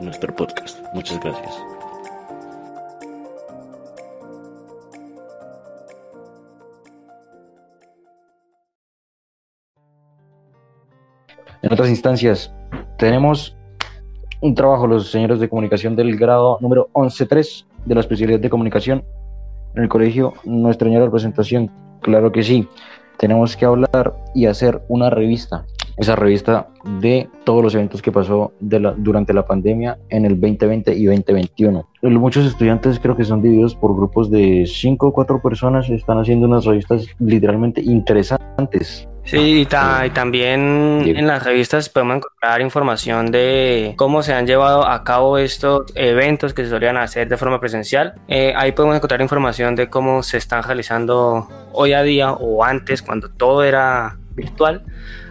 nuestro podcast. Muchas gracias. En otras instancias, tenemos un trabajo, los señores de comunicación del grado número 11.3 de la especialidad de comunicación en el colegio. No extrañar la presentación, claro que sí. Tenemos que hablar y hacer una revista, esa revista de todos los eventos que pasó de la, durante la pandemia en el 2020 y 2021. Muchos estudiantes creo que son divididos por grupos de 5 o 4 personas, están haciendo unas revistas literalmente interesantes Sí, y, también en las revistas podemos encontrar información de cómo se han llevado a cabo estos eventos que se solían hacer de forma presencial. Eh, ahí podemos encontrar información de cómo se están realizando hoy a día o antes cuando todo era virtual.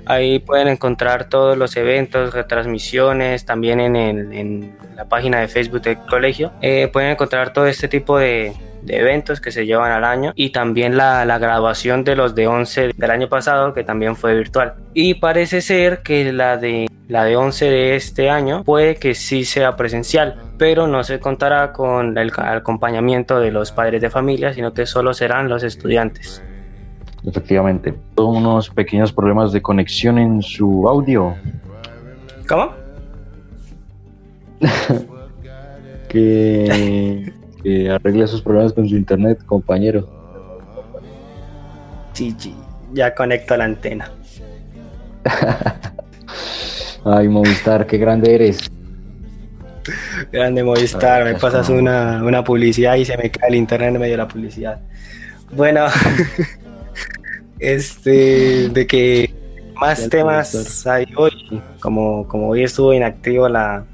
Ahí pueden encontrar todos los eventos, retransmisiones, también en, la página de Facebook del colegio. Eh, pueden encontrar todo este tipo de, de eventos que se llevan al año y también la, la, graduación de los de 11 del año pasado que también fue virtual y parece ser que la de la de 11 de este año puede que sí sea presencial pero no se contará con el acompañamiento de los padres de familia sino que solo serán los estudiantes efectivamente unos pequeños problemas de conexión en su audio ¿cómo? que que arregle sus problemas con su internet, compañero. Sí, sí, ya conecto la antena. Ay, Movistar, qué grande eres. Grande Movistar, me pasas una, una, publicidad y se me cae el internet en medio de la publicidad. Bueno, este, de que más temas hay hoy, como, como hoy estuvo inactivo la,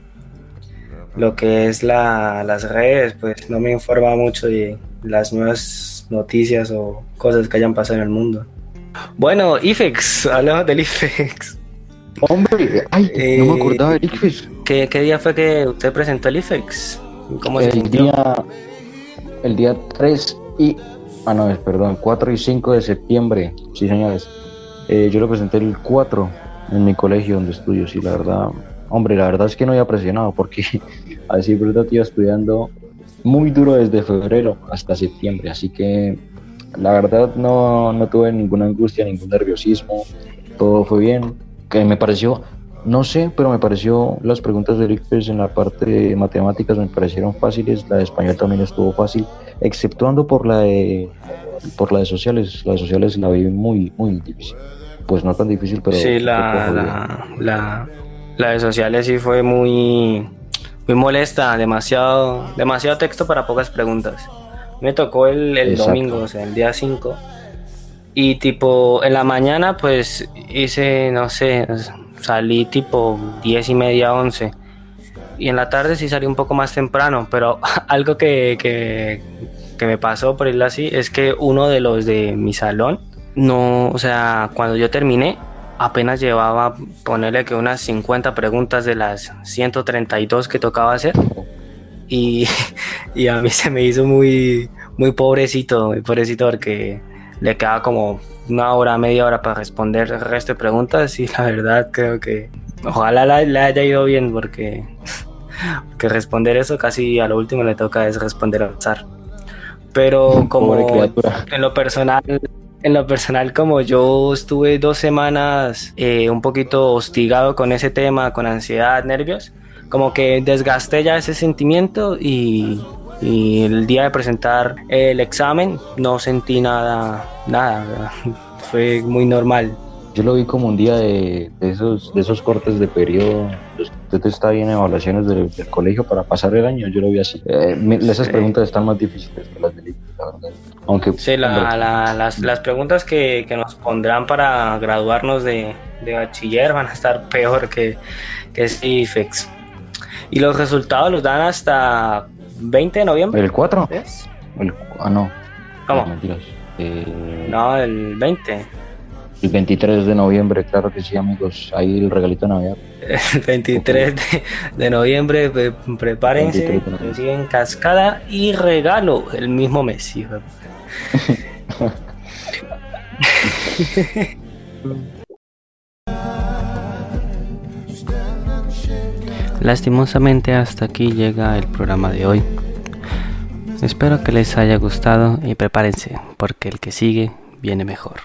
lo que es la, las redes, pues no me informa mucho de las nuevas noticias o cosas que hayan pasado en el mundo. Bueno, IFEX, hablamos del IFEX. Hombre, ay, no me eh, acordaba del IFEX. ¿qué, ¿Qué, día fue que usted presentó el IFEX? ¿Cómo el día El día 3 y... Ah, no, perdón, 4 y 5 de septiembre, sí señores. Eh, yo lo presenté el 4 en mi colegio donde estudio, sí, la verdad. Hombre, la verdad es que no había presionado porque a decir verdad iba estudiando muy duro desde febrero hasta septiembre, así que la verdad no, no tuve ninguna angustia, ningún nerviosismo, todo fue bien, que me pareció, no sé, pero me pareció las preguntas de ICFES en la parte de matemáticas me parecieron fáciles, la de español también estuvo fácil, exceptuando por la de, por la de sociales, la de sociales la vi muy, muy difícil. Pues no tan difícil, pero... Sí, la, la la de sociales sí fue muy, muy molesta, demasiado, demasiado texto para pocas preguntas. Me tocó el, el domingo, o sea, el día 5. Y tipo, en la mañana pues hice, no sé, salí tipo 10 y media, 11. Y en la tarde sí salí un poco más temprano, pero algo que, que, que me pasó por ir así es que uno de los de mi salón, no, o sea, cuando yo terminé, apenas llevaba, ponerle que unas 50 preguntas de las 132 que tocaba hacer. Y, y, a mí se me hizo muy, muy pobrecito, muy pobrecito porque le quedaba como una hora, media hora para responder el resto de preguntas y la verdad creo que ojalá le haya ido bien porque que responder eso casi a lo último le toca es responder al azar. Pero como en lo personal en lo personal, como yo estuve dos semanas eh, un poquito hostigado con ese tema, con ansiedad, nervios, como que desgasté ya ese sentimiento y, el día de presentar el examen no sentí nada, nada, fue muy normal. Yo lo vi como un día de, esos, de esos cortes de periodo, los que usted está bien en evaluaciones del, colegio para pasar el año, yo lo vi así. Eh, esas preguntas están más difíciles que las del la verdad. Aunque, sí, las, las, preguntas que, que, nos pondrán para graduarnos de, de, bachiller van a estar peor que, que CIFEX. Y los resultados los dan hasta 20 de noviembre. ¿El 4? ¿Es? El, ah, no. ¿Cómo? No. Eh, No, el 20. El 23 de noviembre, claro que sí, amigos. Ahí el regalito de Navidad. El 23 de, de noviembre, pre- prepárense, 23 de noviembre. reciben cascada y regalo el mismo mes. hijo Lastimosamente hasta aquí llega el programa de hoy. Espero que les haya gustado y prepárense porque el que sigue viene mejor.